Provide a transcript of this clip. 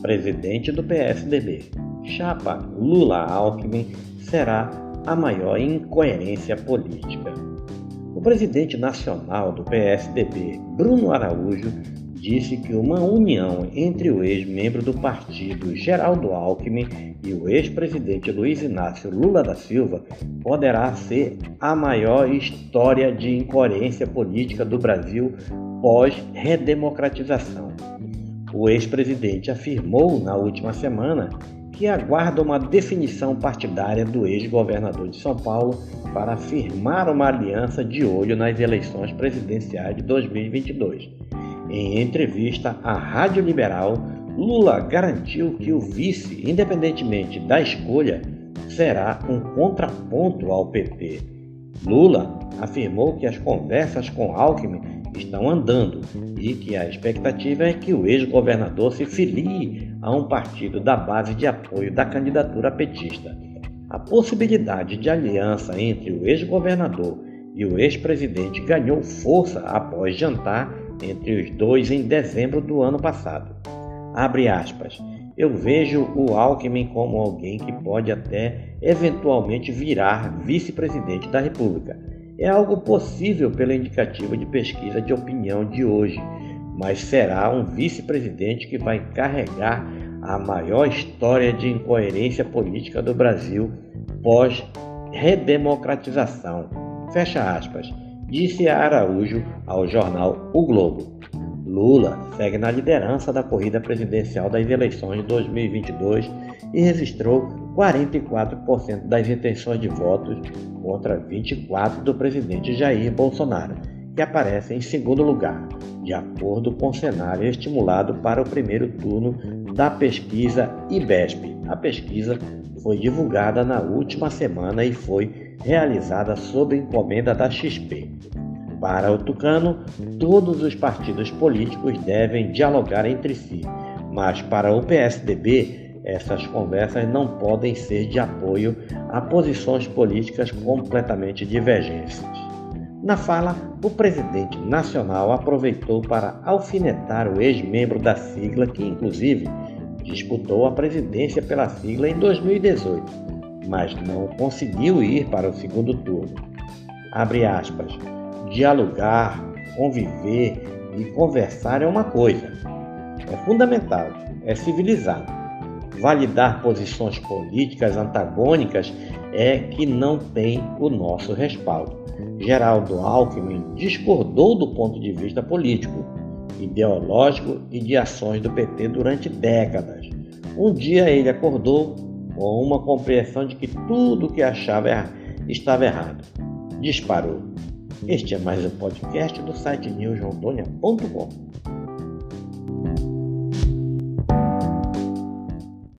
presidente do PSDB. Chapa Lula-Alckmin será a maior incoerência política. O presidente nacional do PSDB, Bruno Araújo, disse que uma união entre o ex-membro do partido Geraldo Alckmin e o ex-presidente Luiz Inácio Lula da Silva poderá ser a maior história de incoerência política do Brasil pós-redemocratização. O ex-presidente afirmou na última semana que aguarda uma definição partidária do ex-governador de São Paulo para firmar uma aliança de olho nas eleições presidenciais de 2022. Em entrevista à Rádio Liberal, Lula garantiu que o vice, independentemente da escolha, será um contraponto ao PT. Lula afirmou que as conversas com Alckmin estão andando e que a expectativa é que o ex-governador se filie a um partido da base de apoio da candidatura petista. A possibilidade de aliança entre o ex-governador e o ex-presidente ganhou força após jantar entre os dois em dezembro do ano passado. Abre aspas. Eu vejo o Alckmin como alguém que pode até eventualmente virar vice-presidente da República é algo possível pela indicativa de pesquisa de opinião de hoje, mas será um vice-presidente que vai carregar a maior história de incoerência política do Brasil pós-redemocratização. Fecha aspas, disse Araújo ao jornal O Globo. Lula segue na liderança da corrida presidencial das eleições de 2022 e registrou 44% das intenções de votos contra 24% do presidente Jair Bolsonaro, que aparece em segundo lugar, de acordo com o cenário estimulado para o primeiro turno da pesquisa IBESP. A pesquisa foi divulgada na última semana e foi realizada sob encomenda da XP. Para o Tucano, todos os partidos políticos devem dialogar entre si, mas para o PSDB, essas conversas não podem ser de apoio a posições políticas completamente divergentes. Na fala, o presidente nacional aproveitou para alfinetar o ex-membro da sigla, que inclusive disputou a presidência pela sigla em 2018, mas não conseguiu ir para o segundo turno. Abre aspas. Dialogar, conviver e conversar é uma coisa. É fundamental, é civilizado validar posições políticas antagônicas é que não tem o nosso respaldo. Geraldo Alckmin discordou do ponto de vista político, ideológico e de ações do PT durante décadas. Um dia ele acordou com uma compreensão de que tudo o que achava estava errado. Disparou. Este é mais um podcast do site newsrondônia.com.